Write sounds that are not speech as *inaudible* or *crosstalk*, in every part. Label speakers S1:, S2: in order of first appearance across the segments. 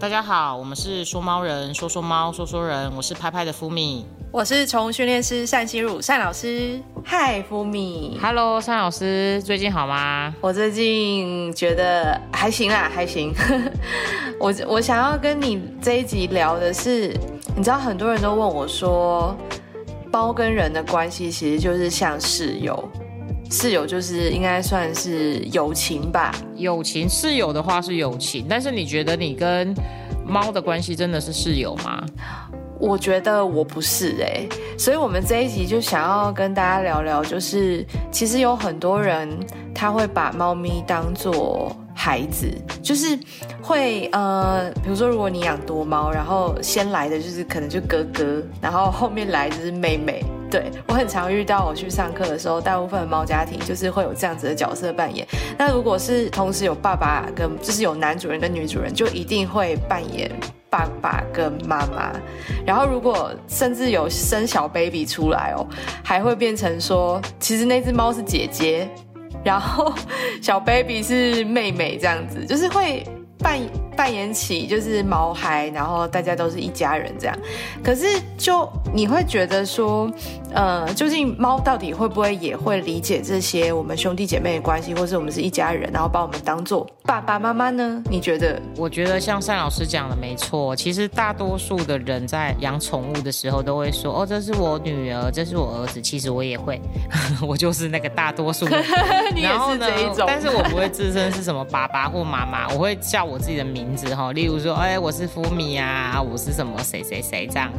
S1: 大家好，我们是说猫人，说说猫，说说人，我是拍拍的福米。
S2: 我是宠物训练师单心如单老师。
S3: 嗨，福米
S1: ，Hello，单老师，最近好吗？
S3: 我最近觉得还行啦，还行。*laughs* 我我想要跟你这一集聊的是，你知道很多人都问我说，猫跟人的关系其实就是像室友，室友就是应该算是友情吧。
S1: 友情室友的话是友情，但是你觉得你跟猫的关系真的是室友吗？
S3: 我觉得我不是哎、所以我们这一集就想要跟大家聊聊，就是其实有很多人他会把猫咪当做孩子，就是会呃，比如说如果你养多猫，然后先来的就是可能就哥哥，然后后面来就是妹妹。对我很常遇到，我去上课的时候，大部分的猫家庭就是会有这样子的角色扮演。那如果是同时有爸爸跟，就是有男主人跟女主人，就一定会扮演爸爸跟妈妈。然后如果甚至有生小 baby 出来哦，还会变成说，其实那只猫是姐姐，然后小 baby 是妹妹，这样子，就是会扮扮演起就是毛孩，然后大家都是一家人这样。可是就你会觉得说，呃，究竟猫到底会不会也会理解这些我们兄弟姐妹的关系，或是我们是一家人，然后把我们当做爸爸妈妈呢？你觉得？
S1: 我觉得像单老师讲的没错，其实大多数的人在养宠物的时候都会说，哦，这是我女儿，这是我儿子。其实我也会，*laughs* 我就是那个大多数的人。*laughs*
S3: 你也
S1: 然后呢
S3: 是这一种，
S1: 但是我不会自称是什么爸爸或妈妈，我会叫我自己的名名字哈，例如说，哎，我是福米啊，我是什么谁谁谁这样子。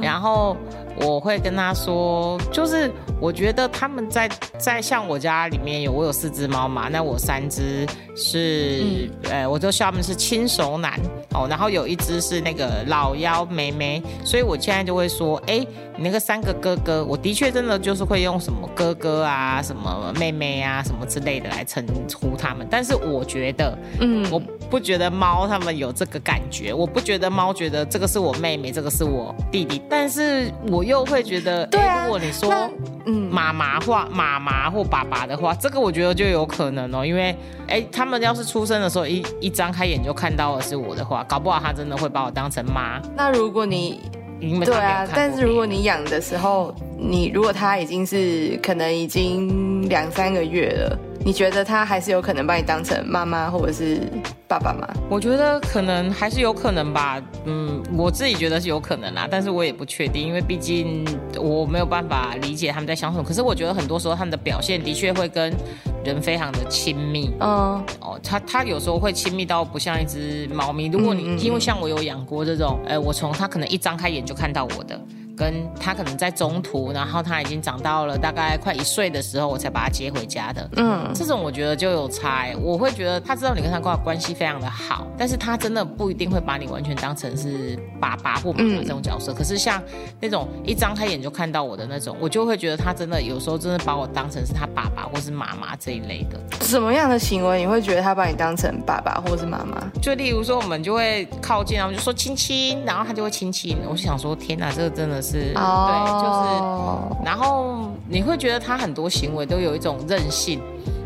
S1: 然后我会跟他说，就是我觉得他们在在像我家里面有我有四只猫嘛，那我三只是、呃，我就叫他们是亲手男哦，然后有一只是那个老妖妹妹，所以我现在就会说，哎，你那个三个哥哥，我的确真的就是会用什么哥哥啊、什么妹妹啊、什么之类的来称呼他们，但是我觉得，
S3: 嗯
S1: 我不觉得猫他们有这个感觉，我不觉得猫觉得这个是我妹妹，这个是我弟弟，但是我又会觉得，
S3: 对啊
S1: 诶如果你说
S3: 嗯
S1: 妈妈话妈妈或爸爸的话，这个我觉得就有可能哦，因为哎，他们要是出生的时候一一张开眼就看到的是我的话，搞不好他真的会把我当成妈。
S3: 那如果你对啊但是如果你养的时候，你如果他已经是可能已经两三个月了，你觉得他还是有可能把你当成妈妈或者是爸爸吗？
S1: 我觉得可能还是有可能吧，嗯，我自己觉得是有可能啦，但是我也不确定，因为毕竟我没有办法理解他们在想什么。可是我觉得很多时候他们的表现的确会跟人非常的亲密
S3: 嗯
S1: 哦，他他有时候会亲密到不像一只猫咪。如果你、
S3: 嗯嗯嗯
S1: 因为像我有养过这种，呃，我从他可能一张开眼就看到我的。跟他可能在中途，然后他已经长到了大概快一岁的时候，我才把他接回家的。
S3: 嗯，
S1: 这种我觉得就有差、欸，我会觉得他知道你跟他关关系非常的好，但是他真的不一定会把你完全当成是爸爸或妈妈这种角色。可是像那种一张开眼就看到我的那种，我就会觉得他真的有时候真的把我当成是他爸爸或是妈妈这一类的。
S3: 什么样的行为你会觉得他把你当成爸爸或是妈妈？
S1: 就例如说，我们就会靠近，然后就说亲亲，然后他就会亲亲。我就想说，天哪，这个真的是、对，就是
S3: 哦，
S1: 然后你会觉得它很多行为都有一种任性，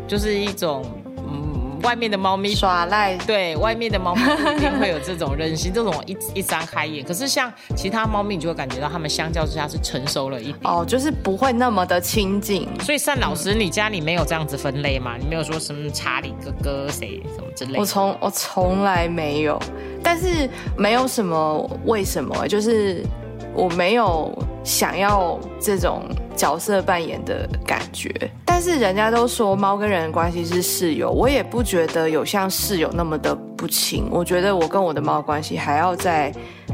S1: 就是一种嗯，外面的猫咪
S3: 耍赖，
S1: 对外面的猫咪不一定会有这种任性，这种一一张开眼。可是像其他猫咪，你就会感觉到它们相较之下是成熟了一点。
S3: 哦，就是不会那么的亲近。
S1: 所以单老师，你家里没有这样子分类吗？你没有说什么查理哥哥谁什么之类的？
S3: 我从我从来没有，但是没有什么为什么，就是我没有想要这种角色扮演的感觉。但是人家都说猫跟人的关系是室友，我也不觉得有像室友那么的不亲。我觉得我跟我的猫的关系还要再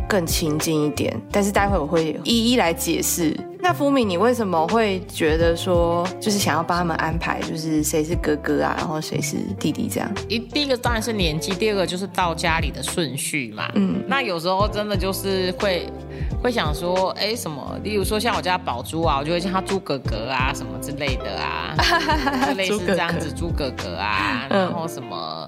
S3: 更亲近一点。但是待会我会一一来解释。那福敏，你为什么会觉得说，就是想要帮他们安排，就是谁是哥哥啊，然后谁是弟弟这样？
S1: 一第一个当然是年纪，第二个就是到家里的顺序嘛。
S3: 嗯
S1: 那有时候真的就是会会想说，哎，什么？例如说像我家宝珠啊，我就会叫他猪哥哥啊，什么之类的啊，就类 *laughs* 似这样子，猪哥哥啊，
S3: 嗯
S1: 然后什么。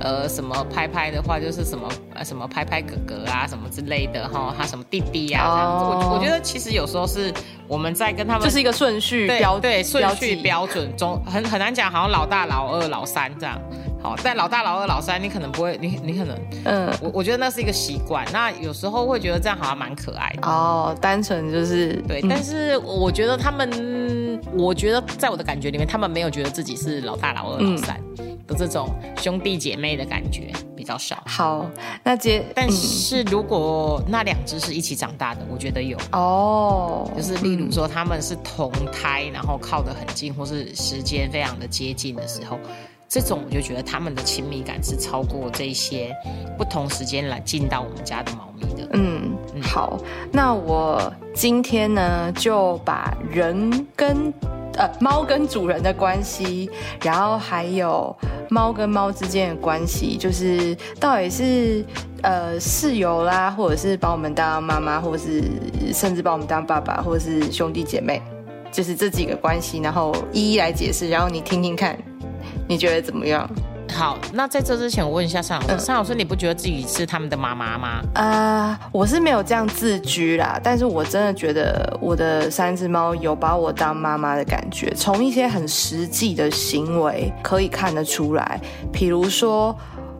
S1: 呃，什么拍拍的话，就是什么呃什么拍拍哥哥啊，什么之类的哈，他什么弟弟呀、这样子。
S3: 哦
S1: 我我觉得其实有时候是我们在跟他们
S3: 这是一个顺序
S1: 对
S3: 标
S1: 对顺序标准中很很难讲，好像老大、老二、老三这样。好，但老大、老二、老三，你可能不会，你你可能，
S3: 嗯，
S1: 我我觉得那是一个习惯。那有时候会觉得这样好像蛮可爱的。
S3: 哦，单纯就是
S1: 对，
S3: 嗯
S1: 但是我觉得他们，我觉得在我的感觉里面，他们没有觉得自己是老大、老二、老三的这种兄弟姐妹的感觉比较少。
S3: 好，那接
S1: 但
S3: 嗯
S1: 是如果那两只是一起长大的，我觉得有。
S3: 哦，
S1: 就是例如说他们是同胎，然后靠得很近，或是时间非常的接近的时候，这种我就觉得他们的亲密感是超过这些不同时间来进到我们家的猫咪的。
S3: 嗯，好，那我今天呢就把人跟呃猫跟主人的关系，然后还有猫跟猫之间的关系，就是到底是呃室友啦，或者是把我们当妈妈，或者是甚至把我们当爸爸，或者是兄弟姐妹，就是这几个关系，然后一一来解释，然后你听听看，你觉得怎么样？
S1: 好，那在这之前，我问一下尚老师，
S3: 嗯
S1: 尚老师，你不觉得自己是他们的妈妈吗？
S3: 啊、我是没有这样自居啦，但是我真的觉得我的三只猫有把我当妈妈的感觉，从一些很实际的行为可以看得出来，比如说。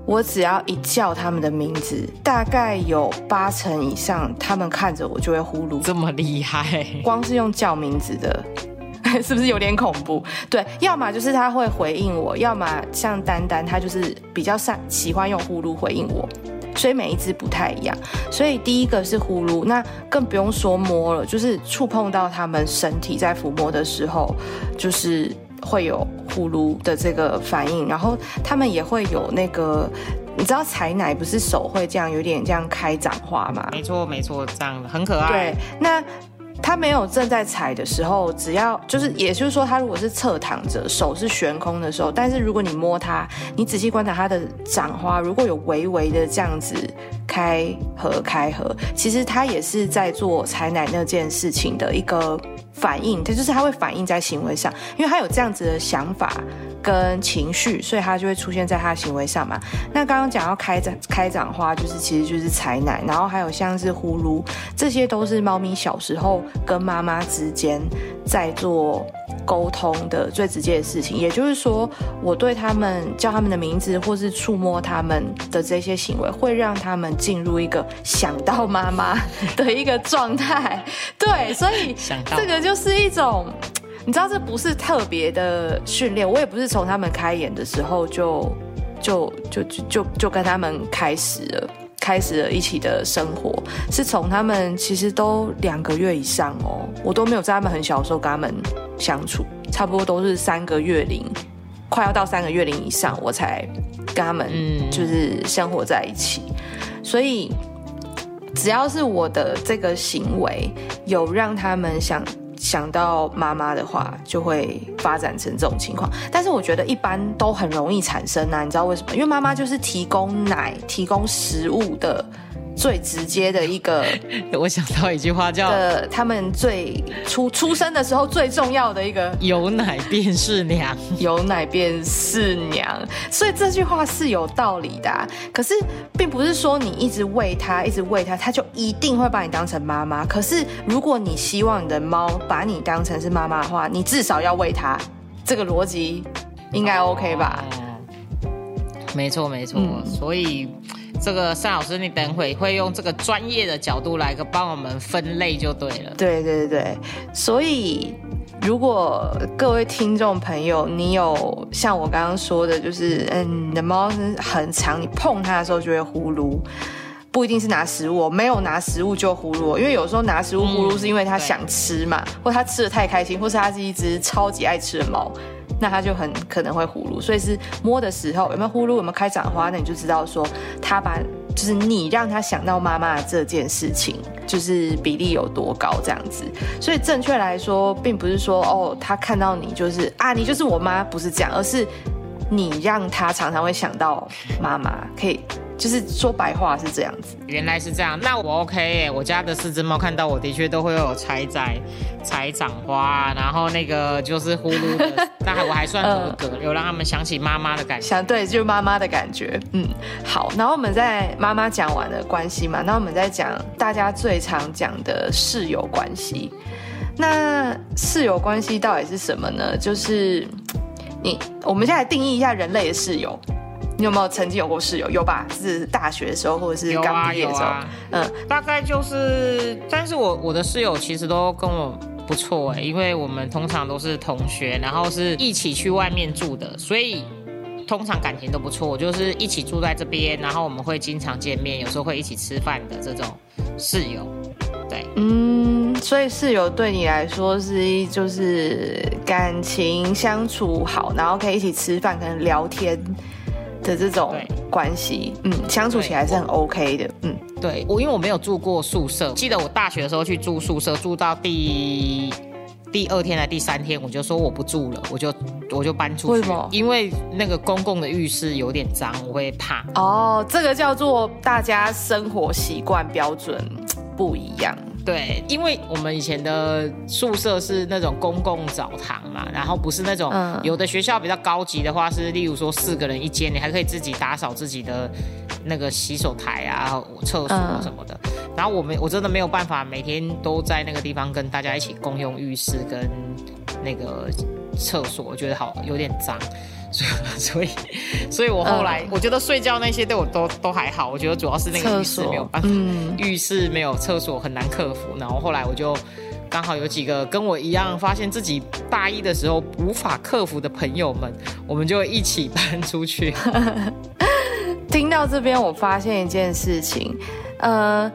S3: 我只要一叫他们的名字，大概有八成以上，他们看着我就会呼噜。
S1: 这么厉害？
S3: 光是用叫名字的，*laughs* 是不是有点恐怖？对，要么就是他会回应我，要么像丹丹，他就是比较善喜欢用呼噜回应我。所以每一只不太一样，所以第一个是呼噜，那更不用说摸了，就是触碰到它们身体在抚摸的时候，就是会有呼噜的这个反应，然后它们也会有那个，你知道采奶不是手会这样有点这样开掌花吗？
S1: 没错，没错，这样很可爱。
S3: 对，那他没有正在踩的时候，只要就是，也就是说，他如果是侧躺着，手是悬空的时候，但是如果你摸它，你仔细观察它的掌花，如果有微微的这样子开合开合，其实它也是在做采奶那件事情的一个反应，它就是它会反映在行为上，因为它有这样子的想法。跟情绪，所以它就会出现在它的行为上嘛。那刚刚讲到开掌开掌花，就是其实就是采奶，然后还有像是呼噜，这些都是猫咪小时候跟妈妈之间在做沟通的最直接的事情。也就是说，我对他们叫他们的名字，或是触摸他们的这些行为，会让他们进入一个想到妈妈的一个状态。*laughs* 对，所以这个就是一种。你知道这不是特别的训练，我也不是从他们开眼的时候就就就就就就跟他们开始了，开始了一起的生活，是从他们其实都两个月以上哦，我都没有在他们很小的时候跟他们相处，差不多都是三个月龄，快要到三个月龄以上，我才跟他们
S1: 嗯
S3: 就是生活在一起，所以只要是我的这个行为有让他们想。想到妈妈的话，就会发展成这种情况。但是我觉得一般都很容易产生啊，你知道为什么？因为妈妈就是提供奶、提供食物的最直接的一个 *laughs*
S1: 我想到一句话叫
S3: 的，他们最出出生的时候最重要的一个“
S1: 有奶便是娘 *laughs*
S3: 有奶便是娘，所以这句话是有道理的啊、可是，并不是说你一直喂它，一直喂它，它就一定会把你当成妈妈。可是，如果你希望你的猫把你当成是妈妈的话，你至少要喂它。这个逻辑应该 OK 吧？
S1: 哦没错，没错。
S3: 嗯
S1: 所以这个单老师，你等会会用这个专业的角度来个帮我们分类就对了。
S3: 对对对，所以如果各位听众朋友，你有像我刚刚说的，就是嗯，你的猫很长，你碰它的时候就会呼噜。不一定是拿食物、没有拿食物就呼噜，因为有时候拿食物呼噜是因为它想吃嘛，或它吃的太开心，或是它是一只超级爱吃的猫，那它就很可能会呼噜。所以是摸的时候有没有呼噜，有没有开掌花，那你就知道说它把就是你让它想到妈妈这件事情，就是比例有多高这样子。所以正确来说，并不是说哦，它看到你就是啊，你就是我妈，不是这样，而是你让它常常会想到妈妈，可以。就是说白话是这样子，
S1: 原来是这样，那我 OK 耶。我家的四只猫看到我的确都会有采摘、采掌花，然后那个就是呼噜的，*laughs* 但还我还算合格，有让他们想起妈妈的感觉。
S3: 想对，就是妈妈的感觉。嗯，好，然后我们在妈妈讲完了关系嘛，那我们再讲大家最常讲的室友关系。那室友关系到底是什么呢？就是你，我们现在定义一下人类的室友。你有没有曾经有过室友？有吧？是大学的时候，或者是刚毕业的时候？
S1: 嗯，大概就是，但是我我的室友其实都跟我不错哎，因为我们通常都是同学，然后是一起去外面住的，所以通常感情都不错。我就是一起住在这边，然后我们会经常见面，有时候会一起吃饭的这种室友。对，
S3: 嗯，所以室友对你来说是一就是感情相处好，然后可以一起吃饭，可能聊天。的这种关系，嗯，相处起来是很 OK 的，嗯，
S1: 对我，因为我没有住过宿舍，记得我大学的时候去住宿舍，住到第第二天的第三天，我就说我不住了，我就我就搬出去，
S3: 为什么？
S1: 因为那个公共的浴室有点脏，我会怕。
S3: 哦，这个叫做大家生活习惯标准不一样。
S1: 对，因为我们以前的宿舍是那种公共澡堂嘛，然后不是那种有的学校比较高级的话是，例如说四个人一间，你还可以自己打扫自己的那个洗手台啊、厕所什么的。然后我们我真的没有办法每天都在那个地方跟大家一起共用浴室跟那个厕所，我觉得好有点脏。所以，*laughs* 所以所以我后来我觉得睡觉那些对我都都还好。我觉得主要是那个浴室没有办法，浴室没有厕所很难克服。然后后来我就刚好有几个跟我一样发现自己大一的时候无法克服的朋友们，我们就一起搬出去。*laughs*
S3: 听到这边，我发现一件事情，呃，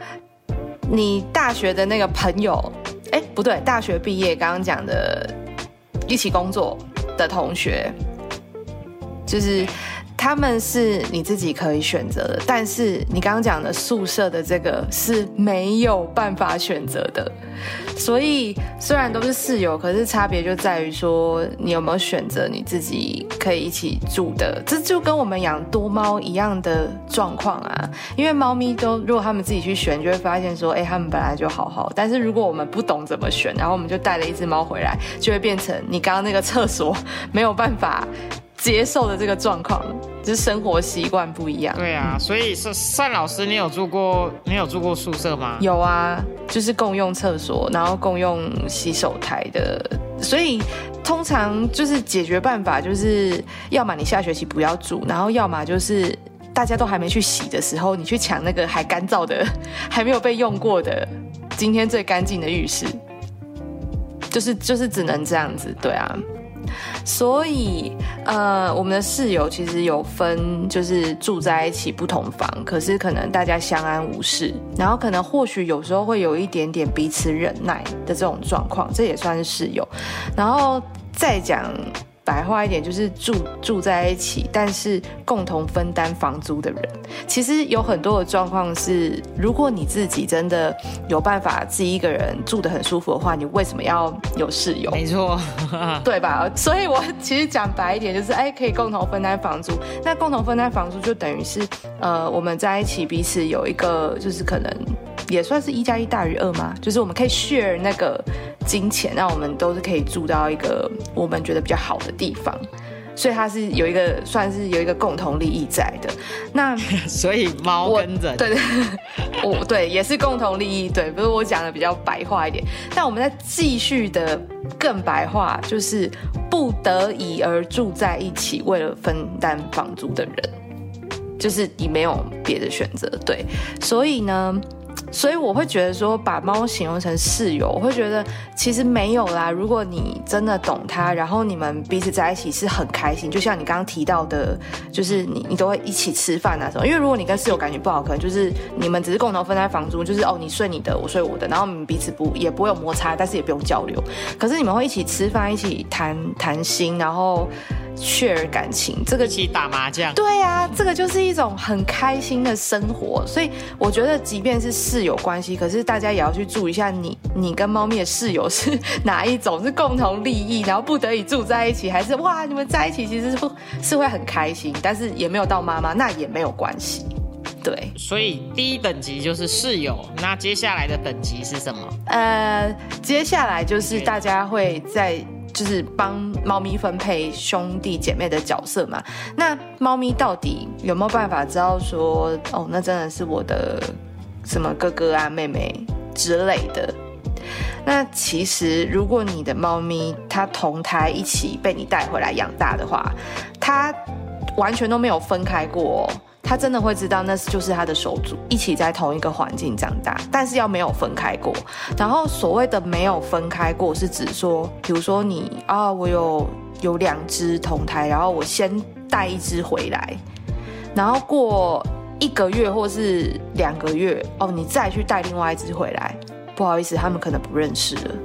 S3: 你大学的那个朋友，哎，不对，大学毕业刚刚讲的一起工作的同学。就是他们是你自己可以选择的，但是你刚刚讲的宿舍的这个是没有办法选择的。所以虽然都是室友，可是差别就在于说你有没有选择你自己可以一起住的。这就跟我们养多猫一样的状况啊。因为猫咪都如果他们自己去选，就会发现说，哎，他们本来就好好。但是如果我们不懂怎么选，然后我们就带了一只猫回来，就会变成你刚刚那个厕所没有办法。接受的这个状况，就是生活习惯不一样。
S1: 对啊，所以是单老师，你有住过？你有住过宿舍吗？
S3: 有啊，就是共用厕所，然后共用洗手台的。所以通常就是解决办法，就是要么你下学期不要住，然后要么就是大家都还没去洗的时候，你去抢那个还干燥的、*laughs* 还没有被用过的、今天最干净的浴室。就是就是只能这样子，对啊。所以，呃，我们的室友其实有分，就是住在一起不同房，可是可能大家相安无事，然后可能或许有时候会有一点点彼此忍耐的这种状况，这也算是室友。然后再讲。白话一点就是住住在一起，但是共同分担房租的人，其实有很多的状况是，如果你自己真的有办法自己一个人住得很舒服的话，你为什么要有室友？
S1: 没错，*laughs*
S3: 对吧？*laughs* 所以我其实讲白一点就是，哎，可以共同分担房租。那共同分担房租就等于是，呃，我们在一起彼此有一个，就是可能。也算是一加一大于二吗？就是我们可以 share 那个金钱，让我们都是可以住到一个我们觉得比较好的地方，所以它是有一个算是有一个共同利益在的。那 *laughs*
S1: 所以猫跟人
S3: 对 *laughs* 对，我对也是共同利益，对，不是我讲的比较白话一点。但我们在继续的更白话，就是不得已而住在一起，为了分担房租的人，就是你没有别的选择，对，所以呢。所以我会觉得说，把猫形容成室友，我会觉得其实没有啦。如果你真的懂它，然后你们彼此在一起是很开心，就像你刚刚提到的，就是你你都会一起吃饭啊什么。因为如果你跟室友感情不好，可能就是你们只是共同分担房租，就是哦你睡你的，我睡我的，然后你们彼此不也不会有摩擦，但是也不用交流。可是你们会一起吃饭，一起谈谈心，然后。Share 感情，这个
S1: 一起打麻将，
S3: 对啊，这个就是一种很开心的生活。所以我觉得，即便是室友关系，可是大家也要去注意一下，你你跟猫咪的室友是哪一种，是共同利益，然后不得已住在一起，还是哇，你们在一起其实是是会很开心，但是也没有到妈妈，那也没有关系。对，
S1: 所以第一等级就是室友，那接下来的等级是什么？
S3: 呃，接下来就是大家会在。就是帮猫咪分配兄弟姐妹的角色嘛？那猫咪到底有没有办法知道说，哦，那真的是我的什么哥哥啊、妹妹之类的？那其实，如果你的猫咪它同胎一起被你带回来养大的话，它完全都没有分开过、他真的会知道那就是他的手足，一起在同一个环境长大，但是要没有分开过。然后所谓的没有分开过，是指说，比如说你啊，我有有两只同胎，然后我先带一只回来，然后过一个月或是两个月，哦，你再去带另外一只回来，不好意思，他们可能不认识了。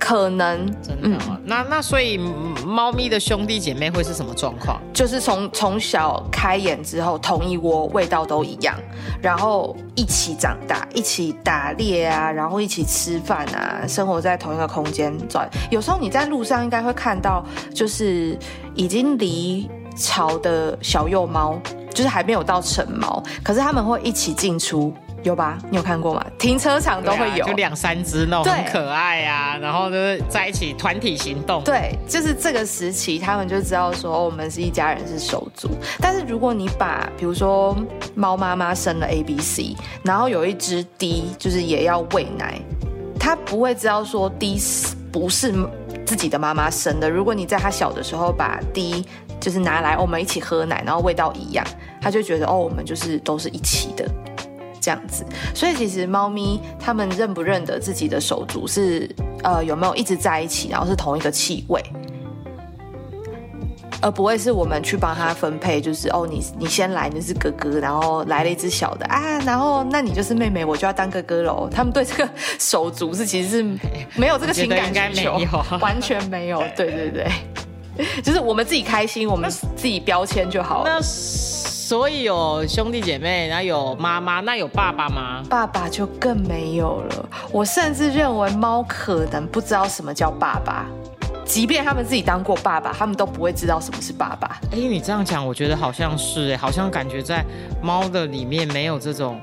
S3: 可能
S1: 真的、哦那那所以嗯猫咪的兄弟姐妹会是什么状况？
S3: 就是从从小开眼之后，同一窝味道都一样，然后一起长大，一起打猎啊，然后一起吃饭啊，生活在同一个空间转。有时候你在路上应该会看到，就是已经离巢的小幼猫，就是还没有到成猫，可是他们会一起进出，有吧？你有看过吗？停车场都会有，
S1: 啊就两三只那种很可爱啊，然后就是在一起团体行动。
S3: 对，就是这个时期，他们就知道说、哦我们是一家人，是手足。但是如果你把，比如说猫妈妈生了 A、B、C，然后有一只 D，就是也要喂奶，它不会知道说 D 是不是自己的妈妈生的。如果你在它小的时候把 D 就是拿来我们一起喝奶，然后味道一样，它就觉得哦，我们就是都是一起的。这样子，所以其实猫咪它们认不认得自己的手足是呃有没有一直在一起，然后是同一个气味，而不会是我们去帮它分配，就是哦你你先来你是哥哥，然后来了一只小的啊，然后那你就是妹妹，我就要当哥哥喽。他们对这个手足是其实是没有这个情感
S1: 我觉得应该
S3: 需求
S1: 没有。
S3: 完全没有，对对对，就是我们自己开心，我们自己标签就好了。
S1: 那所以有兄弟姐妹，然后有妈妈，那有爸爸吗？
S3: 爸爸就更没有了。我甚至认为猫可能不知道什么叫爸爸，即便他们自己当过爸爸，他们都不会知道什么是爸爸。
S1: 哎，你这样讲，我觉得好像是哎，好像感觉在猫的里面没有这种。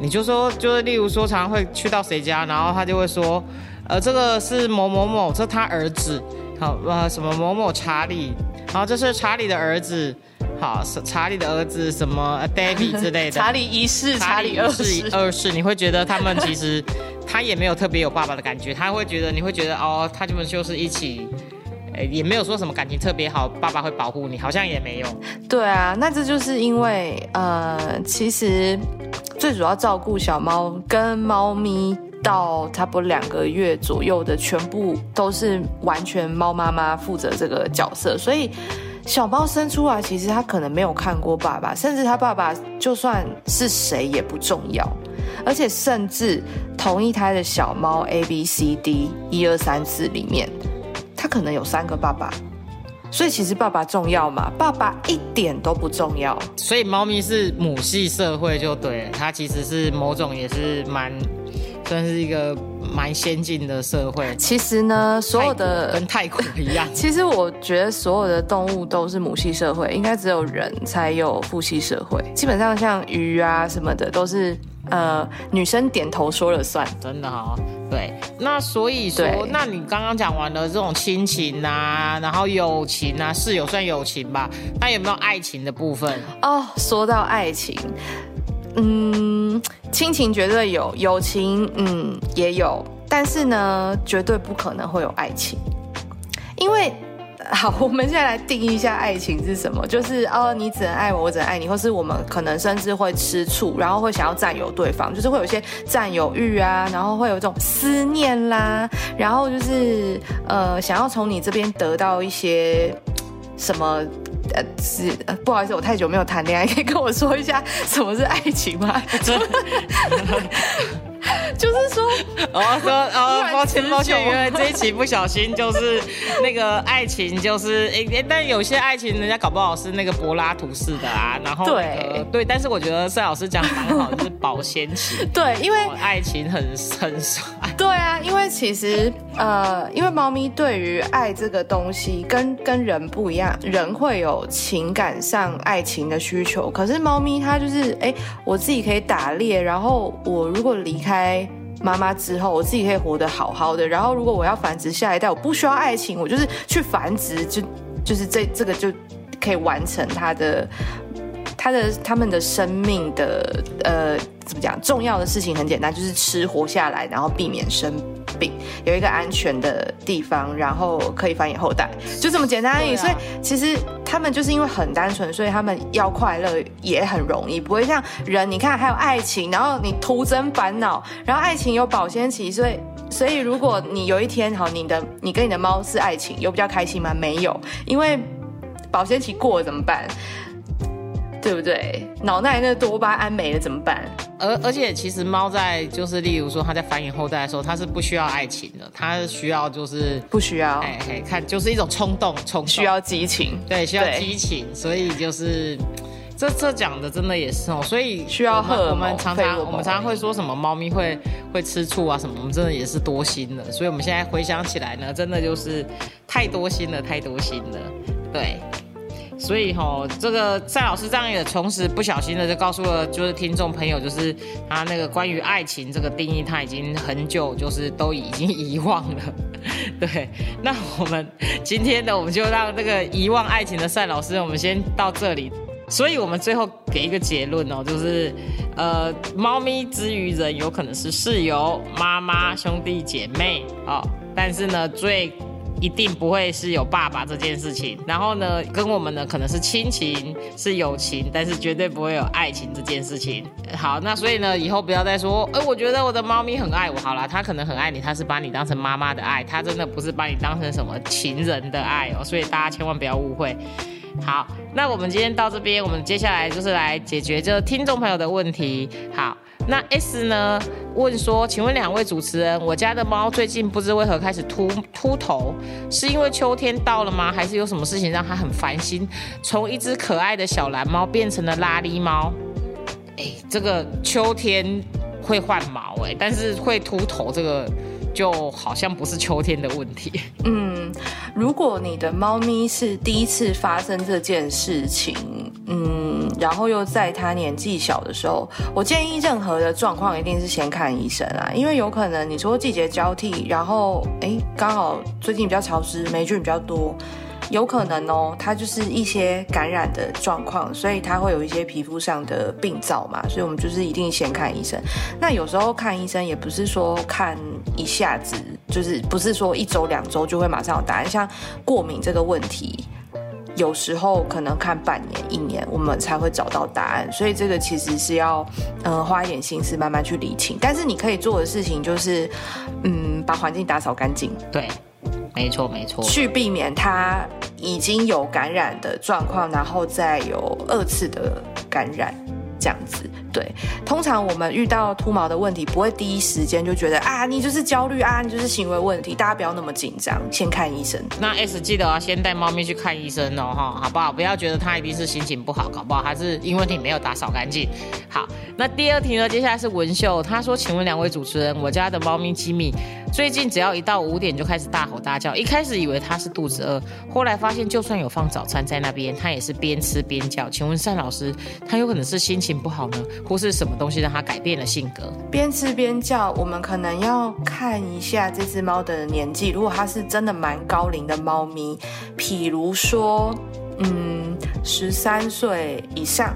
S1: 你就说，就是例如说，常常会去到谁家，然后他就会说，呃，这个是某某某，这他儿子，好，呃，什么某某查理，然后这是查理的儿子，好，查理的儿子，什么呃 David *laughs* 之类的，
S3: 查理一世、查理二
S1: 世
S3: 世，
S1: 二世，你会觉得他们其实他也没有特别有爸爸的感觉，他会觉得你会觉得哦，他们就是一起。诶也没有说什么感情特别好，爸爸会保护你，好像也没有。
S3: 对啊，那这就是因为呃，其实最主要照顾小猫跟猫咪。到差不多两个月左右的，全部都是完全猫妈妈负责这个角色，所以小猫生出来，其实它可能没有看过爸爸，甚至它爸爸就算是谁也不重要，而且甚至同一胎的小猫 A B C D 一二三四里面，它可能有三个爸爸，所以其实爸爸重要吗？爸爸一点都不重要。
S1: 所以猫咪是母系社会就对了，它其实是某种也是蛮算是一个蛮先进的社会，
S3: 其实呢，所有的
S1: 跟泰国一样。*laughs*
S3: 其实我觉得所有的动物都是母系社会，应该只有人才有父系社会。基本上像鱼啊什么的，都是呃女生点头说了算。
S1: 真的哈、对，那所以说，那你刚刚讲完了这种亲情啊，然后友情啊，室友算友情吧？那有没有爱情的部分？
S3: 哦，说到爱情，嗯，亲情绝对有，友情嗯也有，但是呢，绝对不可能会有爱情，因为。好，我们现在来定义一下爱情是什么，就是哦，你只能爱我，我只能爱你，或是我们可能甚至会吃醋，然后会想要占有对方，就是会有一些占有欲啊，然后会有这种思念啦，然后就是呃，想要从你这边得到一些什么。呃，是、呃、不好意思，我太久没有谈恋爱，可以跟我说一下什么是爱情吗？*laughs* 就是说，
S1: 哦，说哦，
S3: 然
S1: 抱歉抱歉，
S3: 穷
S1: 原来这一期不小心就是那个爱情，就是诶、诶但有些爱情人家搞不好是那个柏拉图式的啊，然后、那个、
S3: 对
S1: 对，但是我觉得赛老师讲的蛮好，就是保鲜期，*laughs*
S3: 对，因为
S1: 哦爱情很很帅，
S3: 对啊，因为其实呃，因为猫咪对于爱这个东西跟跟人不一样，人会有情感上爱情的需求，可是猫咪它就是哎，我自己可以打猎，然后我如果离开。妈妈之后，我自己可以活得好好的。然后，如果我要繁殖下一代，我不需要爱情，我就是去繁殖，就就是这这个就可以完成它的他的他们的生命的呃怎么讲？重要的事情很简单，就是吃活下来，然后避免生病，有一个安全的地方，然后可以繁衍后代，就这么简单而已。
S1: 啊
S3: 所以其实他们就是因为很单纯，所以他们要快乐也很容易，不会像人。你看，还有爱情，然后你徒增烦恼，然后爱情有保鲜期，所以所以如果你有一天好，你的你跟你的猫是爱情，有比较开心吗？没有，因为保鲜期过了怎么办？对不对？脑袋那多巴胺没了怎么办？
S1: 而而且其实猫在就是例如说它在繁衍后代的时候，它是不需要爱情的，它需要就是
S3: 不需要，
S1: 哎哎，看就是一种冲动，冲
S3: 需要激情，
S1: 对，需要激情，所以就是这这讲的真的也是哦，所以
S3: 需要
S1: 我们常常我们常常会说什么猫咪会会吃醋啊什么，我们真的也是多心了，所以我们现在回想起来呢，真的就是太多心了，太多心了，对。所以哈，这个赛老师这样也同时不小心的就告诉了，就是听众朋友，就是他那个关于爱情这个定义，他已经很久就是都已经遗忘了。*laughs* 对，那我们今天的我们就让这个遗忘爱情的赛老师，我们先到这里。所以我们最后给一个结论哦，就是呃，猫咪之于人有可能是室友、妈妈、兄弟姐妹哦，但是呢最。一定不会是有爸爸这件事情，然后呢，跟我们呢可能是亲情是友情，但是绝对不会有爱情这件事情。好，那所以呢，以后不要再说，哎，我觉得我的猫咪很爱我。好啦，它可能很爱你，它是把你当成妈妈的爱，它真的不是把你当成什么情人的爱哦。所以大家千万不要误会。好，那我们今天到这边，我们接下来就是来解决这听众朋友的问题。好。那 S 呢？问说，请问两位主持人，我家的猫最近不知为何开始秃秃头，是因为秋天到了吗？还是有什么事情让它很烦心，从一只可爱的小蓝猫变成了拉力猫？哎，这个秋天会换毛哎，但是会秃头这个。就好像不是秋天的问题。
S3: 嗯，如果你的猫咪是第一次发生这件事情，嗯，然后又在它年纪小的时候，我建议任何的状况一定是先看医生啊，因为有可能你说季节交替，然后哎，刚好最近比较潮湿，霉菌比较多。有可能哦，它就是一些感染的状况，所以它会有一些皮肤上的病灶嘛，所以我们就是一定先看医生。那有时候看医生也不是说看一下子，就是不是说一周两周就会马上有答案。像过敏这个问题，有时候可能看半年一年，我们才会找到答案。所以这个其实是要嗯花一点心思慢慢去理清。但是你可以做的事情就是，嗯，把环境打扫干净。
S1: 对。没错，没错，
S3: 去避免它已经有感染的状况，然后再有二次的感染，这样子。对，通常我们遇到秃毛的问题，不会第一时间就觉得啊，你就是焦虑啊，你就是行为问题，大家不要那么紧张，先看医生。
S1: 那 S 记得要先带猫咪去看医生哦，哈，好不好？不要觉得它一定是心情不好，搞不好还是因为你没有打扫干净。好，那第二题呢？接下来是文秀，他说：“请问两位主持人，我家的猫咪吉米最近只要一到五点就开始大吼大叫，一开始以为它是肚子饿，后来发现就算有放早餐在那边，它也是边吃边叫。请问单老师，它有可能是心情不好呢？”或是什么东西让它改变了性格？
S3: 边吃边叫，我们可能要看一下这只猫的年纪。如果它是真的蛮高龄的猫咪，譬如说，嗯，十三岁以上，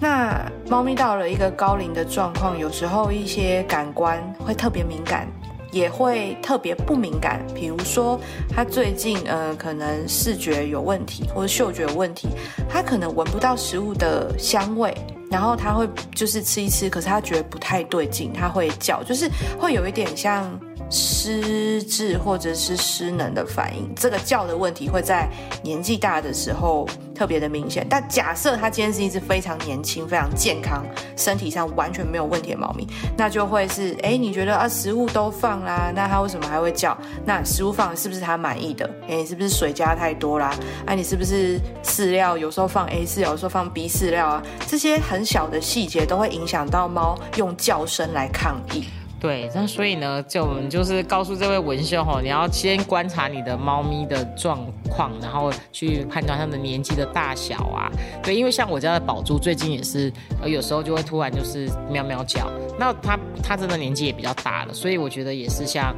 S3: 那猫咪到了一个高龄的状况，有时候一些感官会特别敏感。也会特别不敏感，比如说它最近呃可能视觉有问题或者嗅觉有问题，它可能闻不到食物的香味，然后它会就是吃一吃，可是它觉得不太对劲，它会叫，就是会有一点像。失智或者是失能的反应，这个叫的问题会在年纪大的时候特别的明显。但假设它今天是一只非常年轻、非常健康、身体上完全没有问题的猫咪，那就会是：哎，你觉得啊，食物都放啦，那它为什么还会叫？那食物放是不是它满意的？哎，你是不是水加太多啦？哎，你是不是饲料有时候放 A 饲料，有时候放 B 饲料啊？这些很小的细节都会影响到猫用叫声来抗议。
S1: 对，那所以呢，就我们就是告诉这位文秀吼，你要先观察你的猫咪的状况，然后去判断它的年纪的大小啊。对，因为像我家的宝珠最近也是，呃，有时候就会突然就是喵喵叫。那它它真的年纪也比较大了，所以我觉得也是像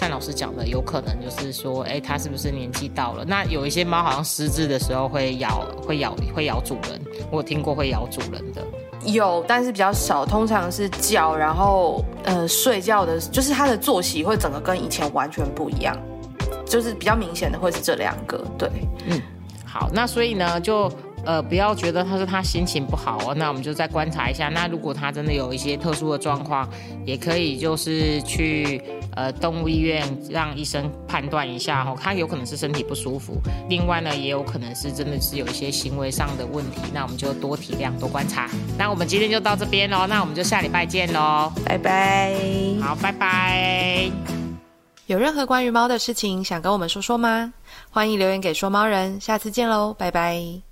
S1: 单老师讲的，有可能就是说，哎，它是不是年纪到了？那有一些猫好像失智的时候会咬，会咬，会咬主人。我听过会咬主人的。
S3: 有，但是比较少，通常是叫，然后呃睡觉的，就是它的作息会整个跟以前完全不一样，就是比较明显的会是这两个，对，嗯。
S1: 好，那所以呢，就呃不要觉得他说他心情不好哦，那我们就再观察一下。那如果他真的有一些特殊的状况，也可以就是去呃动物医院让医生判断一下哦，他有可能是身体不舒服，另外呢也有可能是真的是有一些行为上的问题，那我们就多体谅多观察。那我们今天就到这边喽，那我们就下礼拜见喽，
S3: 拜拜。
S1: 好，拜拜。
S2: 有任何关于猫的事情想跟我们说说吗？欢迎留言给说猫人，下次见喽，拜拜。